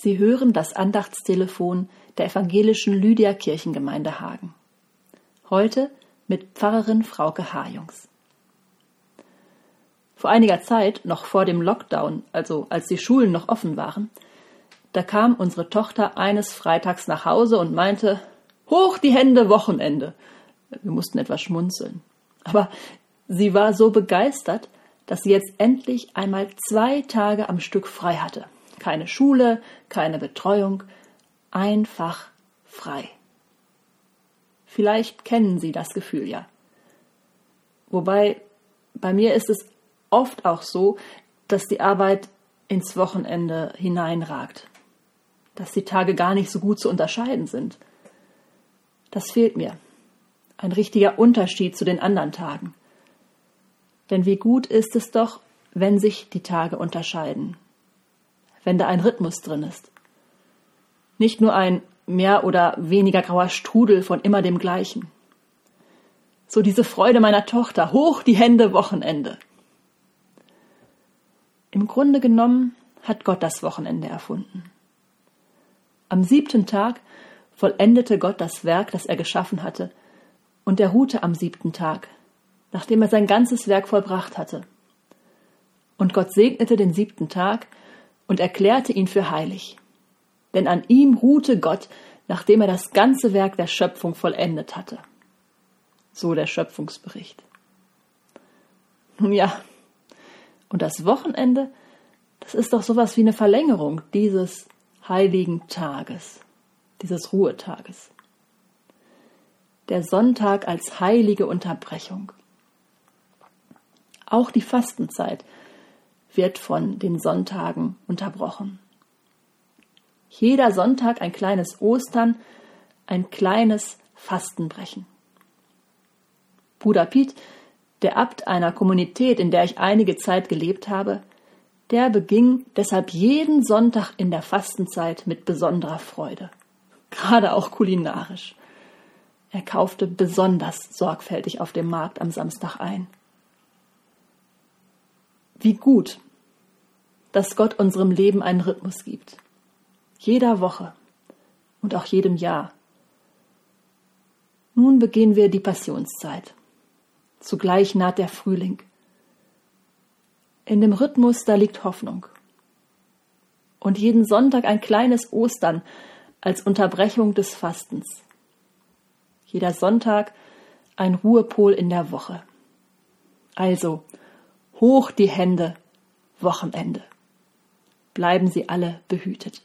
Sie hören das Andachtstelefon der evangelischen Lydia Kirchengemeinde Hagen. Heute mit Pfarrerin Frauke Hajungs. Vor einiger Zeit, noch vor dem Lockdown, also als die Schulen noch offen waren, da kam unsere Tochter eines Freitags nach Hause und meinte, Hoch die Hände, Wochenende. Wir mussten etwas schmunzeln. Aber sie war so begeistert, dass sie jetzt endlich einmal zwei Tage am Stück frei hatte. Keine Schule, keine Betreuung, einfach frei. Vielleicht kennen Sie das Gefühl ja. Wobei bei mir ist es oft auch so, dass die Arbeit ins Wochenende hineinragt, dass die Tage gar nicht so gut zu unterscheiden sind. Das fehlt mir. Ein richtiger Unterschied zu den anderen Tagen. Denn wie gut ist es doch, wenn sich die Tage unterscheiden, wenn da ein Rhythmus drin ist. Nicht nur ein mehr oder weniger grauer Strudel von immer dem gleichen. So diese Freude meiner Tochter, hoch die Hände Wochenende. Im Grunde genommen hat Gott das Wochenende erfunden. Am siebten Tag vollendete Gott das Werk, das er geschaffen hatte, und er ruhte am siebten Tag, nachdem er sein ganzes Werk vollbracht hatte. Und Gott segnete den siebten Tag und erklärte ihn für heilig. Denn an ihm ruhte Gott, nachdem er das ganze Werk der Schöpfung vollendet hatte. So der Schöpfungsbericht. Nun ja, und das Wochenende, das ist doch sowas wie eine Verlängerung dieses heiligen Tages, dieses Ruhetages. Der Sonntag als heilige Unterbrechung. Auch die Fastenzeit wird von den Sonntagen unterbrochen. Jeder Sonntag ein kleines Ostern, ein kleines Fastenbrechen. Bruder Piet, der Abt einer Kommunität, in der ich einige Zeit gelebt habe, der beging deshalb jeden Sonntag in der Fastenzeit mit besonderer Freude, gerade auch kulinarisch. Er kaufte besonders sorgfältig auf dem Markt am Samstag ein. Wie gut, dass Gott unserem Leben einen Rhythmus gibt. Jeder Woche und auch jedem Jahr. Nun begehen wir die Passionszeit. Zugleich naht der Frühling. In dem Rhythmus, da liegt Hoffnung. Und jeden Sonntag ein kleines Ostern als Unterbrechung des Fastens. Jeder Sonntag ein Ruhepol in der Woche. Also, hoch die Hände, Wochenende. Bleiben Sie alle behütet.